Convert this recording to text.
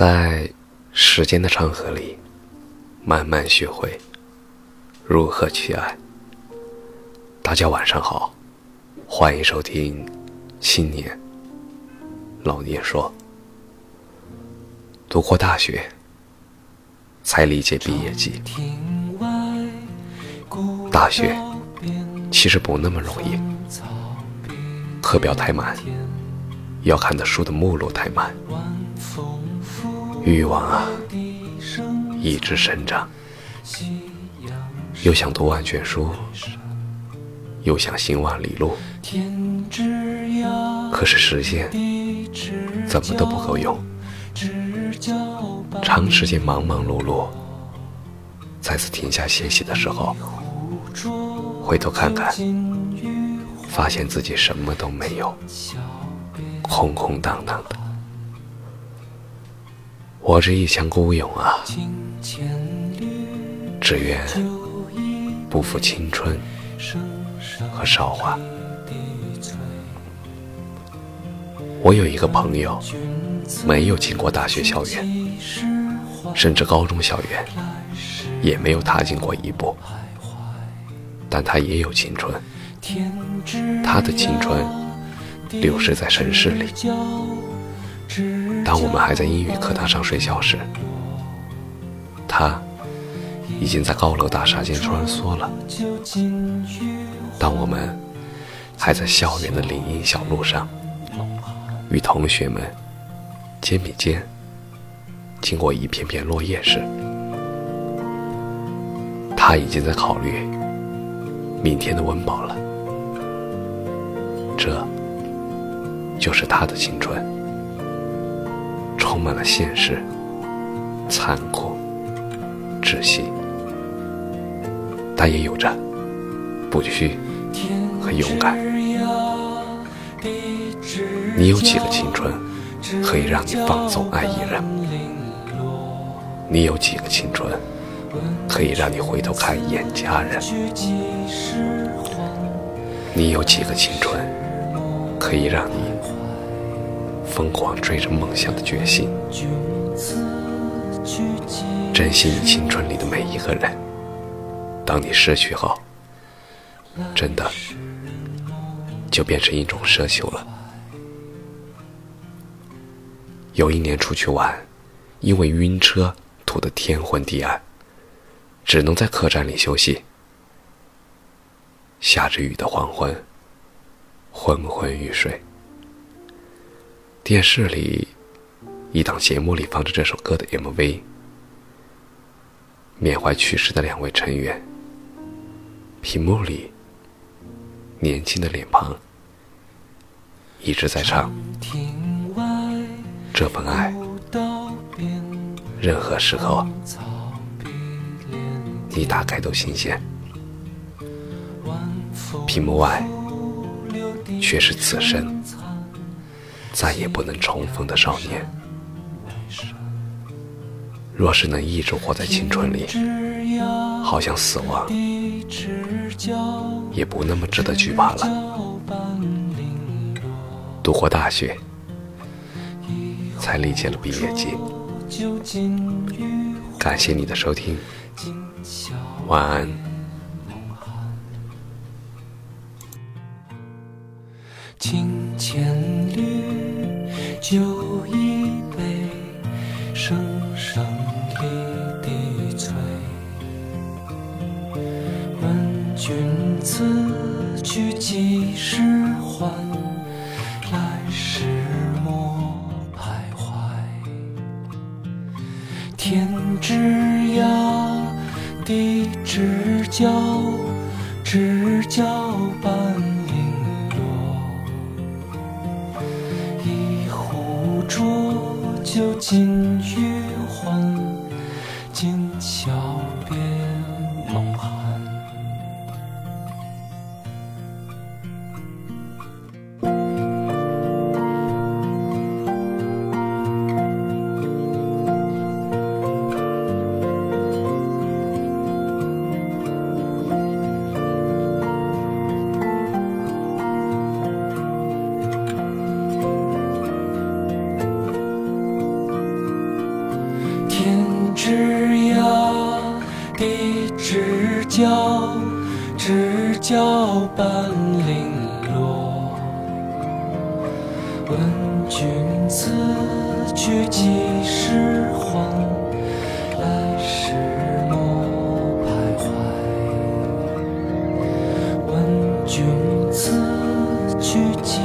在时间的长河里，慢慢学会如何去爱。大家晚上好，欢迎收听《青年老年说》。读过大学，才理解毕业季。大学其实不那么容易，课表太满，要看的书的目录太满，欲望啊一直生长，又想读万卷书，又想行万里路，可是时间怎么都不够用，长时间忙忙碌碌，再次停下歇息的时候。回头看看，发现自己什么都没有，空空荡荡的。我这一腔孤勇啊，只愿不负青春和韶华。我有一个朋友，没有进过大学校园，甚至高中校园也没有踏进过一步。但他也有青春，他的青春流逝在城市里。当我们还在英语课堂上睡觉时，他已经在高楼大厦间穿梭了。当我们还在校园的林荫小路上，与同学们肩并肩经过一片片落叶时，他已经在考虑。明天的温饱了，这就是他的青春，充满了现实、残酷、窒息，但也有着不屈和勇敢。你有几个青春可以让你放纵爱一人？你有几个青春？可以让你回头看一眼家人。你有几个青春，可以让你疯狂追着梦想的决心？珍惜你青春里的每一个人。当你失去后，真的就变成一种奢求了。有一年出去玩，因为晕车吐得天昏地暗。只能在客栈里休息。下着雨的黄昏，昏昏欲睡。电视里一档节目里放着这首歌的 MV，缅怀去世的两位成员。屏幕里，年轻的脸庞一直在唱：“这份爱，任何时候。”你打开都新鲜，屏幕外却是此生再也不能重逢的少年。若是能一直活在青春里，好像死亡也不那么值得惧怕了。读过大学，才理解了毕业季。感谢你的收听。晚安。清千缕，酒一杯，声声离滴催。问君此去几时还？来时莫徘徊。天之涯。地之角，知交半酒尽余欢，今宵要知交半零落？问君此去几时还来时莫徘徊问君此去几